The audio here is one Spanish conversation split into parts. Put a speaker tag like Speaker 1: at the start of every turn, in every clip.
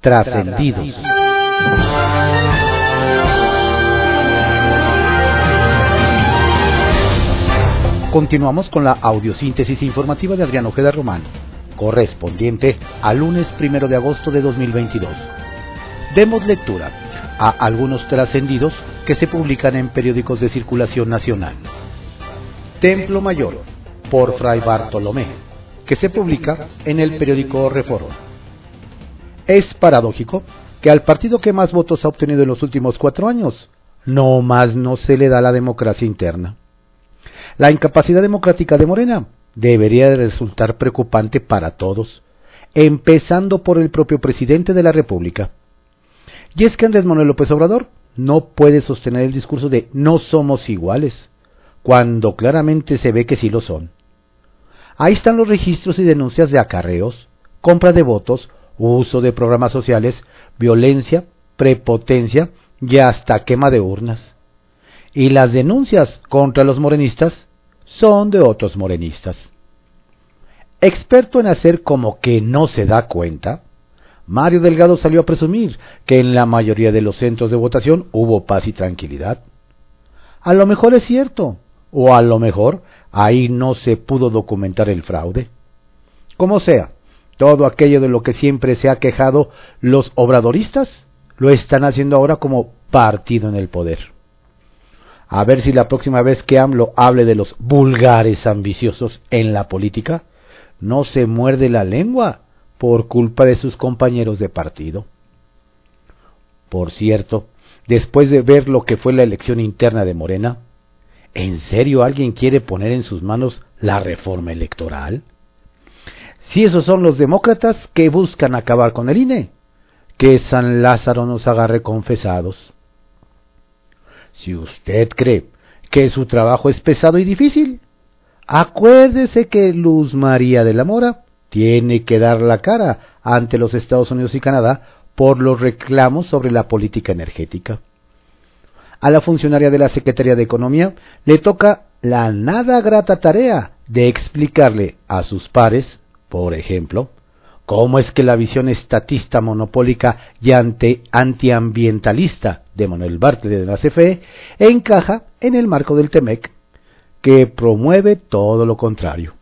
Speaker 1: Trascendidos. Continuamos con la audiosíntesis informativa de Adrián Ojeda Román, correspondiente al lunes primero de agosto de 2022. Demos lectura a algunos trascendidos que se publican en periódicos de circulación nacional. Templo Mayor, por Fray Bartolomé, que se publica en el periódico Reforma. Es paradójico que al partido que más votos ha obtenido en los últimos cuatro años, no más no se le da la democracia interna. La incapacidad democrática de Morena debería de resultar preocupante para todos, empezando por el propio presidente de la República. Y es que Andrés Manuel López Obrador no puede sostener el discurso de no somos iguales, cuando claramente se ve que sí lo son. Ahí están los registros y denuncias de acarreos, compra de votos, uso de programas sociales, violencia, prepotencia y hasta quema de urnas. Y las denuncias contra los morenistas son de otros morenistas. Experto en hacer como que no se da cuenta, Mario Delgado salió a presumir que en la mayoría de los centros de votación hubo paz y tranquilidad. A lo mejor es cierto, o a lo mejor ahí no se pudo documentar el fraude. Como sea, todo aquello de lo que siempre se ha quejado los obradoristas lo están haciendo ahora como partido en el poder. A ver si la próxima vez que AMLO hable de los vulgares ambiciosos en la política, no se muerde la lengua por culpa de sus compañeros de partido. Por cierto, después de ver lo que fue la elección interna de Morena, ¿en serio alguien quiere poner en sus manos la reforma electoral? Si esos son los demócratas que buscan acabar con el INE, que San Lázaro nos agarre confesados. Si usted cree que su trabajo es pesado y difícil, acuérdese que Luz María de la Mora tiene que dar la cara ante los Estados Unidos y Canadá por los reclamos sobre la política energética. A la funcionaria de la Secretaría de Economía le toca la nada grata tarea de explicarle a sus pares, por ejemplo, cómo es que la visión estatista monopólica y antiambientalista de Manuel Bartlett de la CFE encaja en el marco del TEMEC, que promueve todo lo contrario.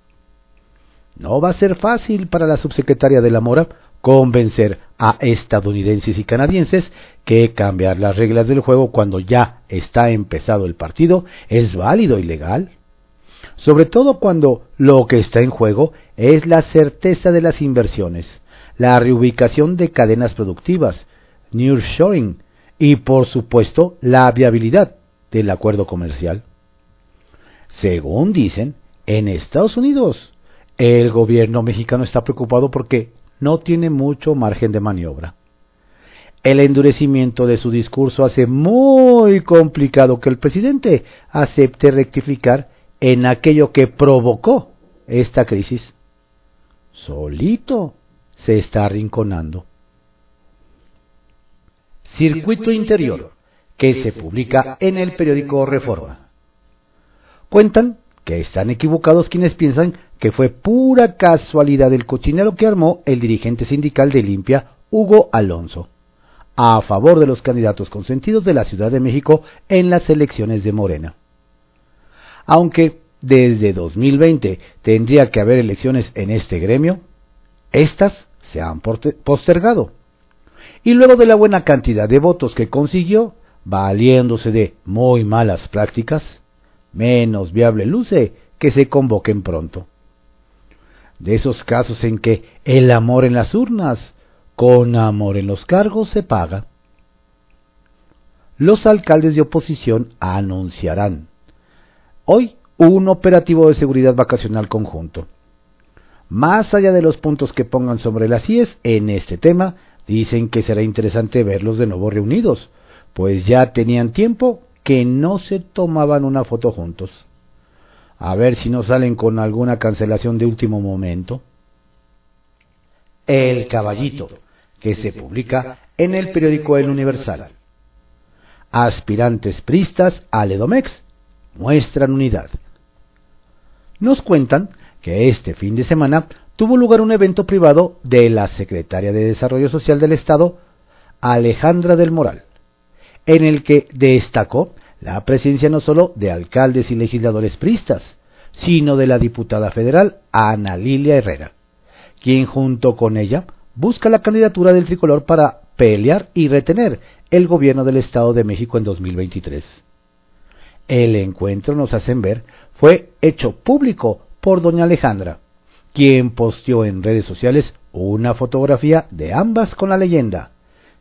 Speaker 1: No va a ser fácil para la subsecretaria de la Mora convencer a estadounidenses y canadienses que cambiar las reglas del juego cuando ya está empezado el partido es válido y legal sobre todo cuando lo que está en juego es la certeza de las inversiones, la reubicación de cadenas productivas, nearshoring y por supuesto la viabilidad del acuerdo comercial. Según dicen, en Estados Unidos el gobierno mexicano está preocupado porque no tiene mucho margen de maniobra. El endurecimiento de su discurso hace muy complicado que el presidente acepte rectificar en aquello que provocó esta crisis, solito se está arrinconando. Circuito Interior, que se publica en el periódico Reforma. Cuentan que están equivocados quienes piensan que fue pura casualidad el cochinero que armó el dirigente sindical de Limpia, Hugo Alonso, a favor de los candidatos consentidos de la Ciudad de México en las elecciones de Morena aunque desde 2020 tendría que haber elecciones en este gremio, estas se han postergado. Y luego de la buena cantidad de votos que consiguió, valiéndose de muy malas prácticas, menos viable luce que se convoquen pronto. De esos casos en que el amor en las urnas, con amor en los cargos se paga. Los alcaldes de oposición anunciarán Hoy, un operativo de seguridad vacacional conjunto. Más allá de los puntos que pongan sobre las IES en este tema, dicen que será interesante verlos de nuevo reunidos, pues ya tenían tiempo que no se tomaban una foto juntos. A ver si no salen con alguna cancelación de último momento. El Caballito, que se publica en el periódico El Universal. Aspirantes pristas al Edomex muestran unidad. Nos cuentan que este fin de semana tuvo lugar un evento privado de la secretaria de Desarrollo Social del Estado, Alejandra del Moral, en el que destacó la presencia no solo de alcaldes y legisladores pristas, sino de la diputada federal Ana Lilia Herrera, quien junto con ella busca la candidatura del tricolor para pelear y retener el gobierno del Estado de México en 2023. El encuentro, nos hacen ver, fue hecho público por doña Alejandra, quien posteó en redes sociales una fotografía de ambas con la leyenda,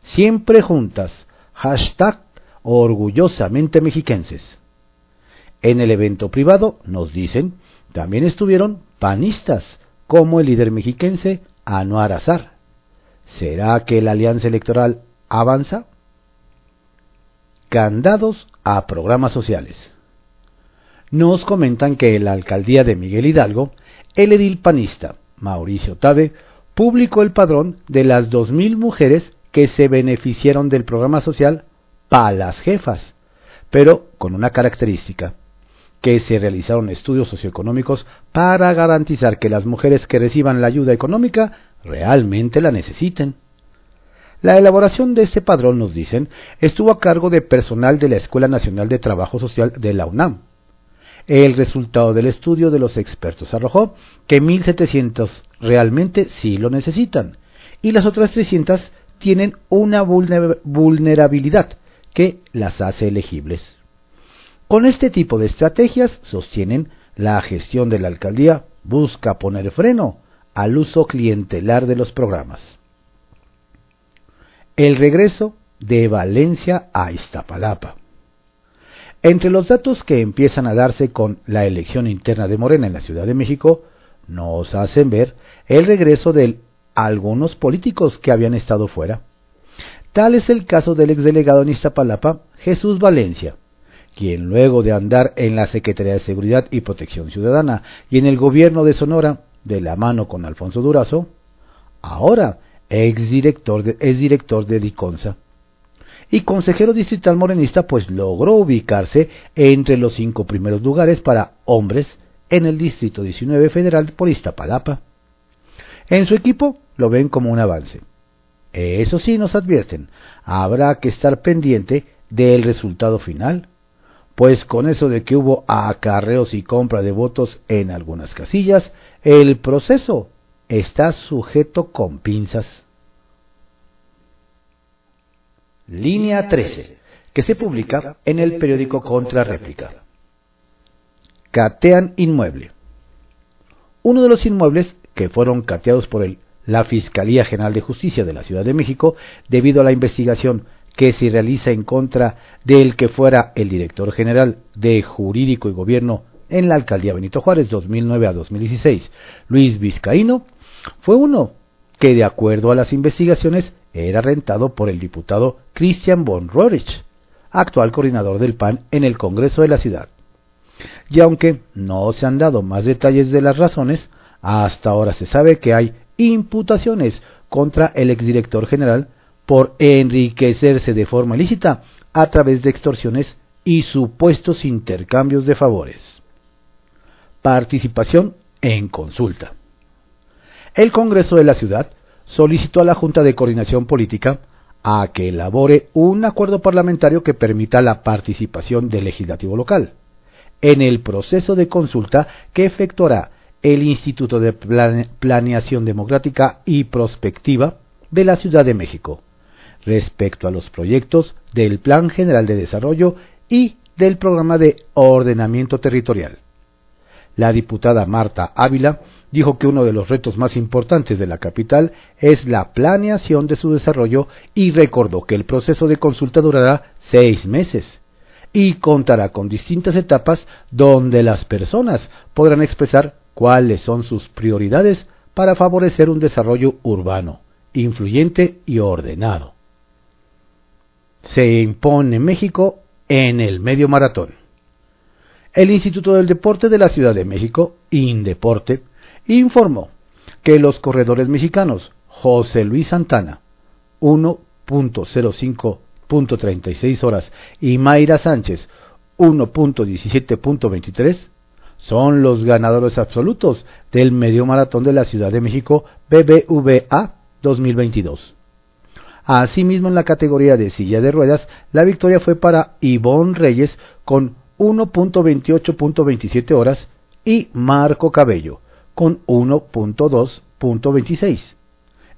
Speaker 1: siempre juntas, hashtag orgullosamente mexiquenses. En el evento privado, nos dicen, también estuvieron panistas, como el líder mexiquense Anuar Azar. ¿Será que la alianza electoral avanza? Candados a programas sociales. Nos comentan que la alcaldía de Miguel Hidalgo, el edil panista Mauricio Tabe, publicó el padrón de las 2.000 mujeres que se beneficiaron del programa social Palas Jefas, pero con una característica, que se realizaron estudios socioeconómicos para garantizar que las mujeres que reciban la ayuda económica realmente la necesiten. La elaboración de este padrón, nos dicen, estuvo a cargo de personal de la Escuela Nacional de Trabajo Social de la UNAM. El resultado del estudio de los expertos arrojó que 1.700 realmente sí lo necesitan y las otras 300 tienen una vulnerabilidad que las hace elegibles. Con este tipo de estrategias, sostienen, la gestión de la alcaldía busca poner freno al uso clientelar de los programas. El regreso de Valencia a Iztapalapa. Entre los datos que empiezan a darse con la elección interna de Morena en la Ciudad de México, nos hacen ver el regreso de algunos políticos que habían estado fuera. Tal es el caso del exdelegado en Iztapalapa, Jesús Valencia, quien luego de andar en la Secretaría de Seguridad y Protección Ciudadana y en el gobierno de Sonora, de la mano con Alfonso Durazo, ahora ex director de, es director de Diconsa. Y consejero distrital morenista, pues logró ubicarse entre los cinco primeros lugares para hombres en el Distrito 19 Federal por Iztapalapa. En su equipo lo ven como un avance. Eso sí nos advierten, habrá que estar pendiente del resultado final, pues con eso de que hubo acarreos y compra de votos en algunas casillas, el proceso está sujeto con pinzas. Línea 13, que se publica en el periódico Contra Réplica. Catean inmueble. Uno de los inmuebles que fueron cateados por el, la Fiscalía General de Justicia de la Ciudad de México debido a la investigación que se realiza en contra del que fuera el director general de Jurídico y Gobierno en la alcaldía Benito Juárez 2009 a 2016, Luis Vizcaíno, fue uno que de acuerdo a las investigaciones era rentado por el diputado Christian von Rorich, actual coordinador del PAN en el Congreso de la ciudad. Y aunque no se han dado más detalles de las razones, hasta ahora se sabe que hay imputaciones contra el exdirector general por enriquecerse de forma ilícita a través de extorsiones y supuestos intercambios de favores. Participación en consulta. El Congreso de la Ciudad solicitó a la Junta de Coordinación Política a que elabore un acuerdo parlamentario que permita la participación del legislativo local en el proceso de consulta que efectuará el Instituto de Planeación Democrática y Prospectiva de la Ciudad de México respecto a los proyectos del Plan General de Desarrollo y del Programa de Ordenamiento Territorial. La diputada Marta Ávila dijo que uno de los retos más importantes de la capital es la planeación de su desarrollo y recordó que el proceso de consulta durará seis meses y contará con distintas etapas donde las personas podrán expresar cuáles son sus prioridades para favorecer un desarrollo urbano, influyente y ordenado se impone México en el medio maratón. El Instituto del Deporte de la Ciudad de México, Indeporte, informó que los corredores mexicanos José Luis Santana, 1.05.36 horas, y Mayra Sánchez, 1.17.23, son los ganadores absolutos del medio maratón de la Ciudad de México BBVA 2022. Asimismo, en la categoría de silla de ruedas, la victoria fue para Ivonne Reyes con 1.28.27 horas y Marco Cabello con 1.2.26.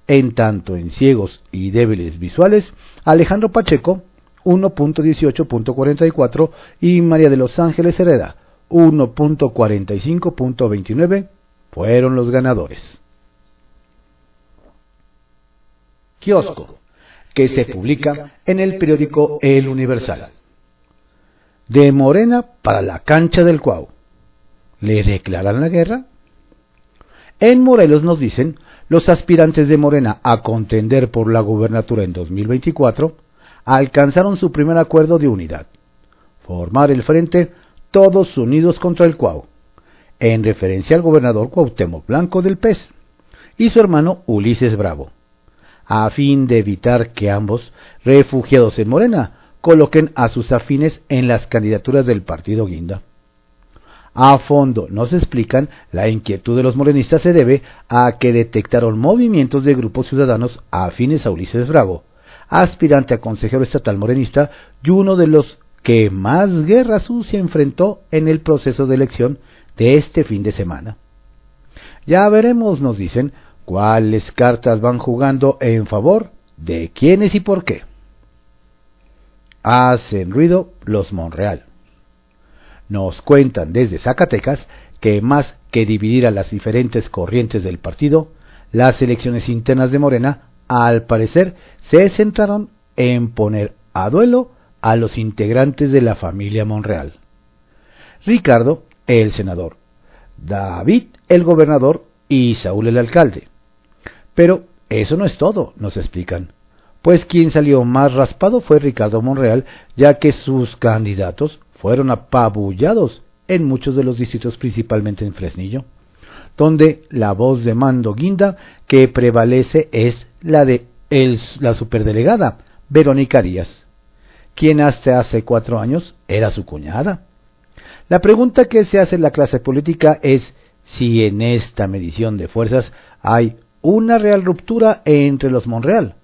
Speaker 1: En tanto en ciegos y débiles visuales, Alejandro Pacheco 1.18.44 y María de los Ángeles Herrera 1.45.29 fueron los ganadores. Kiosco, que se publica en el periódico El Universal. De Morena para la cancha del Cuau. ¿Le declaran la guerra? En Morelos nos dicen, los aspirantes de Morena a contender por la gubernatura en 2024 alcanzaron su primer acuerdo de unidad. Formar el frente todos unidos contra el Cuau, en referencia al gobernador Cuauhtémoc Blanco del PES y su hermano Ulises Bravo, a fin de evitar que ambos, refugiados en Morena, coloquen a sus afines en las candidaturas del partido Guinda. A fondo nos explican la inquietud de los morenistas se debe a que detectaron movimientos de grupos ciudadanos afines a Ulises Bravo, aspirante a consejero estatal morenista y uno de los que más guerra sucia enfrentó en el proceso de elección de este fin de semana. Ya veremos, nos dicen, cuáles cartas van jugando en favor de quiénes y por qué. Hacen ruido los Monreal. Nos cuentan desde Zacatecas que más que dividir a las diferentes corrientes del partido, las elecciones internas de Morena, al parecer, se centraron en poner a duelo a los integrantes de la familia Monreal. Ricardo, el senador, David, el gobernador y Saúl, el alcalde. Pero eso no es todo, nos explican, pues quien salió más raspado fue Ricardo Monreal, ya que sus candidatos fueron apabullados en muchos de los distritos, principalmente en Fresnillo, donde la voz de mando guinda que prevalece es la de la superdelegada Verónica Díaz, quien hasta hace cuatro años era su cuñada. La pregunta que se hace en la clase política es si en esta medición de fuerzas hay una real ruptura entre los Monreal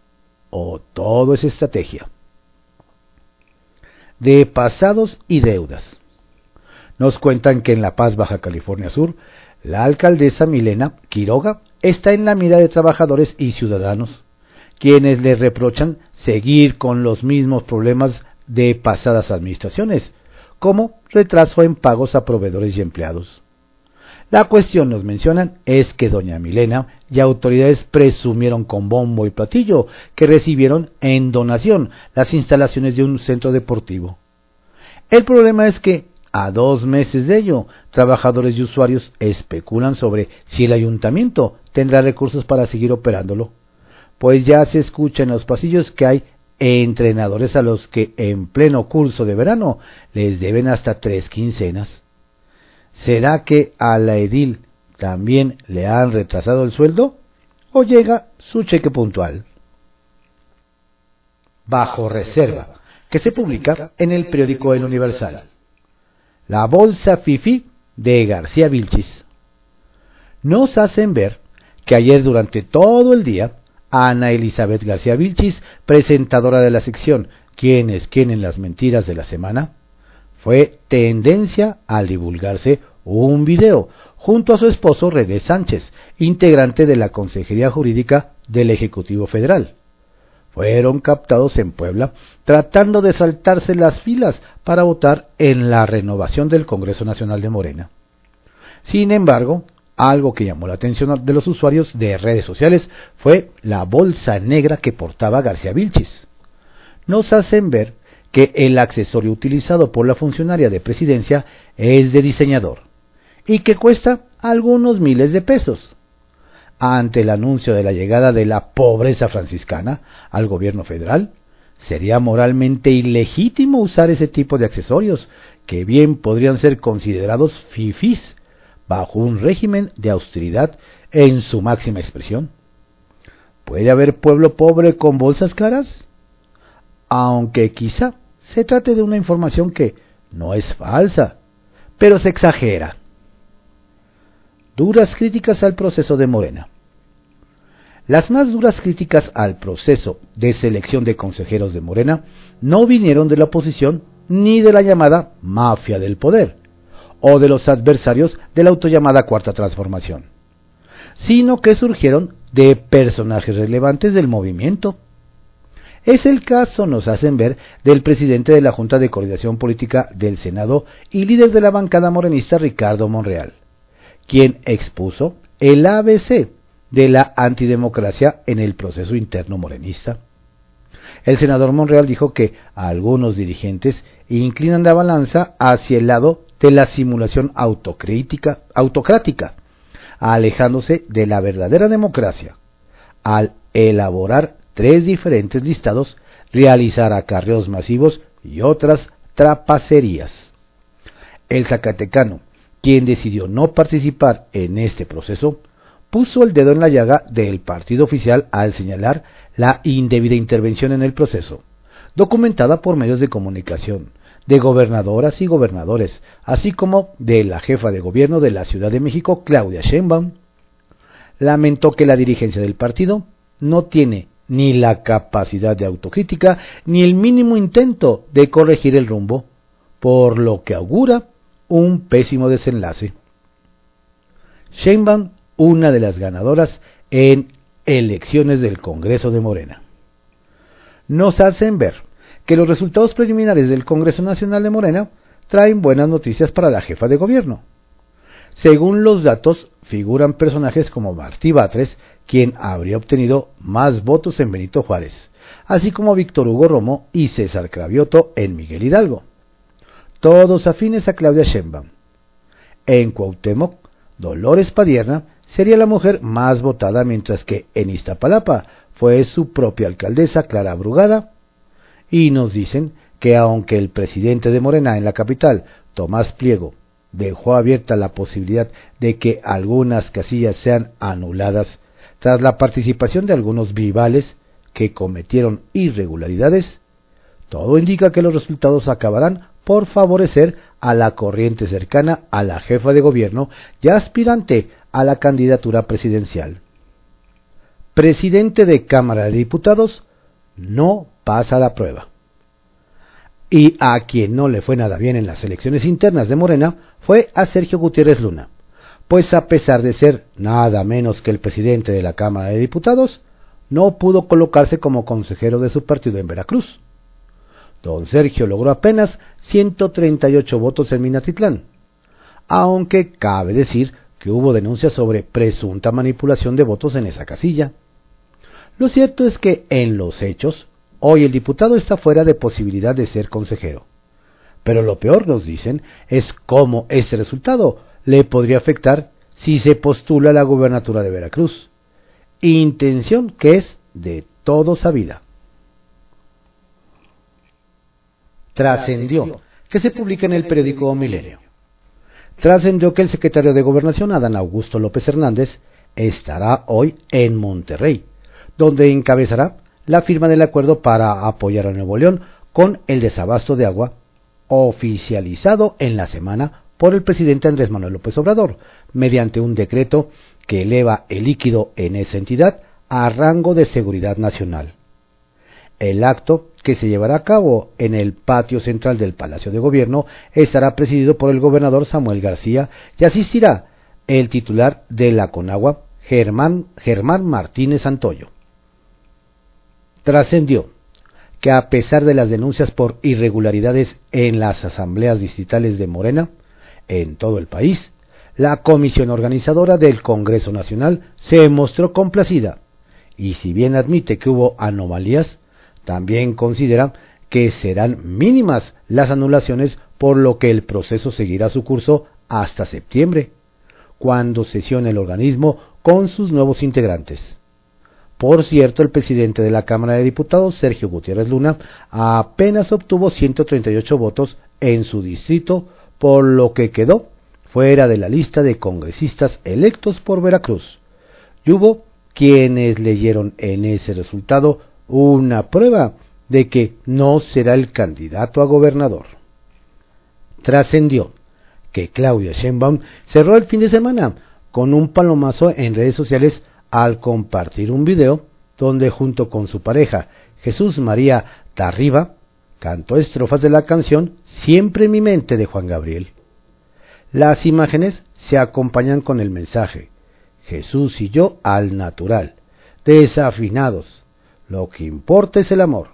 Speaker 1: o todo es estrategia. De pasados y deudas. Nos cuentan que en La Paz, Baja California Sur, la alcaldesa Milena Quiroga está en la mira de trabajadores y ciudadanos quienes le reprochan seguir con los mismos problemas de pasadas administraciones, como retraso en pagos a proveedores y empleados. La cuestión, nos mencionan, es que doña Milena y autoridades presumieron con bombo y platillo que recibieron en donación las instalaciones de un centro deportivo. El problema es que, a dos meses de ello, trabajadores y usuarios especulan sobre si el ayuntamiento tendrá recursos para seguir operándolo pues ya se escucha en los pasillos que hay entrenadores a los que en pleno curso de verano les deben hasta tres quincenas. ¿Será que a la edil también le han retrasado el sueldo? ¿O llega su cheque puntual? Bajo reserva, que se publica en el periódico El Universal. La bolsa FIFI de García Vilchis. Nos hacen ver que ayer durante todo el día Ana Elizabeth García Vilchis, presentadora de la sección ¿Quién es quién en las mentiras de la semana? Fue tendencia al divulgarse un video junto a su esposo René Sánchez, integrante de la Consejería Jurídica del Ejecutivo Federal. Fueron captados en Puebla tratando de saltarse las filas para votar en la renovación del Congreso Nacional de Morena. Sin embargo, algo que llamó la atención de los usuarios de redes sociales fue la bolsa negra que portaba García Vilchis. Nos hacen ver que el accesorio utilizado por la funcionaria de presidencia es de diseñador y que cuesta algunos miles de pesos. Ante el anuncio de la llegada de la pobreza franciscana al gobierno federal, sería moralmente ilegítimo usar ese tipo de accesorios, que bien podrían ser considerados fifís bajo un régimen de austeridad en su máxima expresión. ¿Puede haber pueblo pobre con bolsas caras? Aunque quizá se trate de una información que no es falsa, pero se exagera. duras críticas al proceso de Morena. Las más duras críticas al proceso de selección de consejeros de Morena no vinieron de la oposición ni de la llamada mafia del poder o de los adversarios de la autollamada Cuarta Transformación, sino que surgieron de personajes relevantes del movimiento. Es el caso, nos hacen ver, del presidente de la Junta de Coordinación Política del Senado y líder de la bancada morenista Ricardo Monreal, quien expuso el ABC de la antidemocracia en el proceso interno morenista. El senador Monreal dijo que algunos dirigentes inclinan la balanza hacia el lado de la simulación autocrítica, autocrática, alejándose de la verdadera democracia, al elaborar tres diferentes listados, realizar acarreos masivos y otras trapacerías. El Zacatecano, quien decidió no participar en este proceso, puso el dedo en la llaga del partido oficial al señalar la indebida intervención en el proceso, documentada por medios de comunicación, de gobernadoras y gobernadores, así como de la jefa de gobierno de la Ciudad de México, Claudia Sheinbaum. Lamentó que la dirigencia del partido no tiene ni la capacidad de autocrítica ni el mínimo intento de corregir el rumbo, por lo que augura un pésimo desenlace. Sheinbaum una de las ganadoras en elecciones del Congreso de Morena. Nos hacen ver que los resultados preliminares del Congreso Nacional de Morena traen buenas noticias para la jefa de gobierno. Según los datos, figuran personajes como Martí Batres, quien habría obtenido más votos en Benito Juárez, así como Víctor Hugo Romo y César Cravioto en Miguel Hidalgo, todos afines a Claudia Sheinbaum. En Cuauhtémoc, Dolores Padierna sería la mujer más votada, mientras que en Iztapalapa fue su propia alcaldesa Clara Brugada. Y nos dicen que aunque el presidente de Morena en la capital, Tomás Pliego, dejó abierta la posibilidad de que algunas casillas sean anuladas tras la participación de algunos vivales que cometieron irregularidades, todo indica que los resultados acabarán por favorecer a la corriente cercana a la jefa de gobierno y aspirante a la candidatura presidencial. Presidente de Cámara de Diputados no pasa la prueba. Y a quien no le fue nada bien en las elecciones internas de Morena fue a Sergio Gutiérrez Luna, pues a pesar de ser nada menos que el presidente de la Cámara de Diputados, no pudo colocarse como consejero de su partido en Veracruz. Don Sergio logró apenas 138 votos en Minatitlán, aunque cabe decir que hubo denuncias sobre presunta manipulación de votos en esa casilla. Lo cierto es que en los hechos, hoy el diputado está fuera de posibilidad de ser consejero. Pero lo peor, nos dicen, es cómo ese resultado le podría afectar si se postula la gubernatura de Veracruz. Intención que es de todo sabida. Trascendió que se publica en el periódico Milenio trascendió que el secretario de Gobernación, Adán Augusto López Hernández, estará hoy en Monterrey, donde encabezará la firma del acuerdo para apoyar a Nuevo León con el desabasto de agua oficializado en la semana por el presidente Andrés Manuel López Obrador, mediante un decreto que eleva el líquido en esa entidad a rango de seguridad nacional. El acto, que se llevará a cabo en el patio central del Palacio de Gobierno, estará presidido por el gobernador Samuel García y asistirá el titular de la Conagua, Germán, Germán Martínez Santoyo. Trascendió que a pesar de las denuncias por irregularidades en las asambleas distritales de Morena, en todo el país, la comisión organizadora del Congreso Nacional se mostró complacida y si bien admite que hubo anomalías, también considera que serán mínimas las anulaciones, por lo que el proceso seguirá su curso hasta septiembre, cuando sesione el organismo con sus nuevos integrantes. Por cierto, el presidente de la Cámara de Diputados, Sergio Gutiérrez Luna, apenas obtuvo 138 votos en su distrito, por lo que quedó fuera de la lista de congresistas electos por Veracruz. Y hubo quienes leyeron en ese resultado una prueba de que no será el candidato a gobernador. Trascendió que Claudia Sheinbaum cerró el fin de semana con un palomazo en redes sociales al compartir un video donde junto con su pareja Jesús María Tarriba cantó estrofas de la canción Siempre en mi mente de Juan Gabriel. Las imágenes se acompañan con el mensaje Jesús y yo al natural, desafinados. Lo que importa es el amor.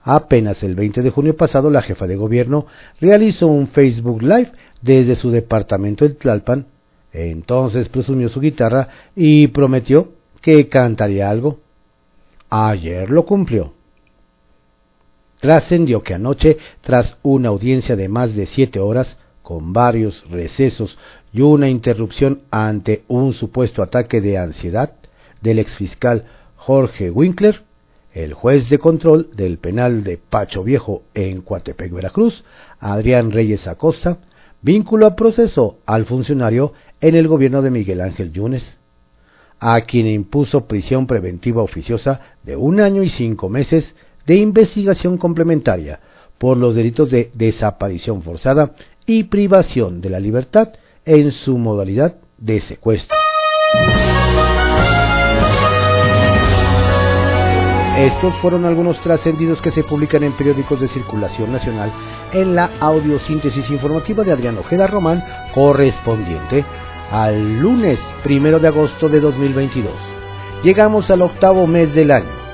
Speaker 1: Apenas el 20 de junio pasado, la jefa de gobierno realizó un Facebook Live desde su departamento en Tlalpan. Entonces presumió su guitarra y prometió que cantaría algo. Ayer lo cumplió. Trascendió que anoche, tras una audiencia de más de siete horas, con varios recesos y una interrupción ante un supuesto ataque de ansiedad del exfiscal Jorge Winkler, el juez de control del penal de Pacho Viejo en Coatepec, Veracruz, Adrián Reyes Acosta, vinculó a proceso al funcionario en el gobierno de Miguel Ángel Yunes, a quien impuso prisión preventiva oficiosa de un año y cinco meses de investigación complementaria por los delitos de desaparición forzada y privación de la libertad en su modalidad de secuestro. Estos fueron algunos trascendidos que se publican en periódicos de circulación nacional en la audiosíntesis informativa de Adrián Ojeda Román correspondiente al lunes primero de agosto de 2022. Llegamos al octavo mes del año.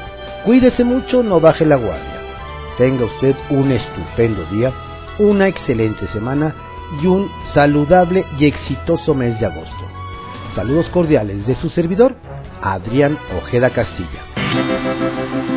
Speaker 1: Cuídese mucho, no baje la guardia. Tenga usted un estupendo día, una excelente semana y un saludable y exitoso mes de agosto. Saludos cordiales de su servidor, Adrián Ojeda Castilla.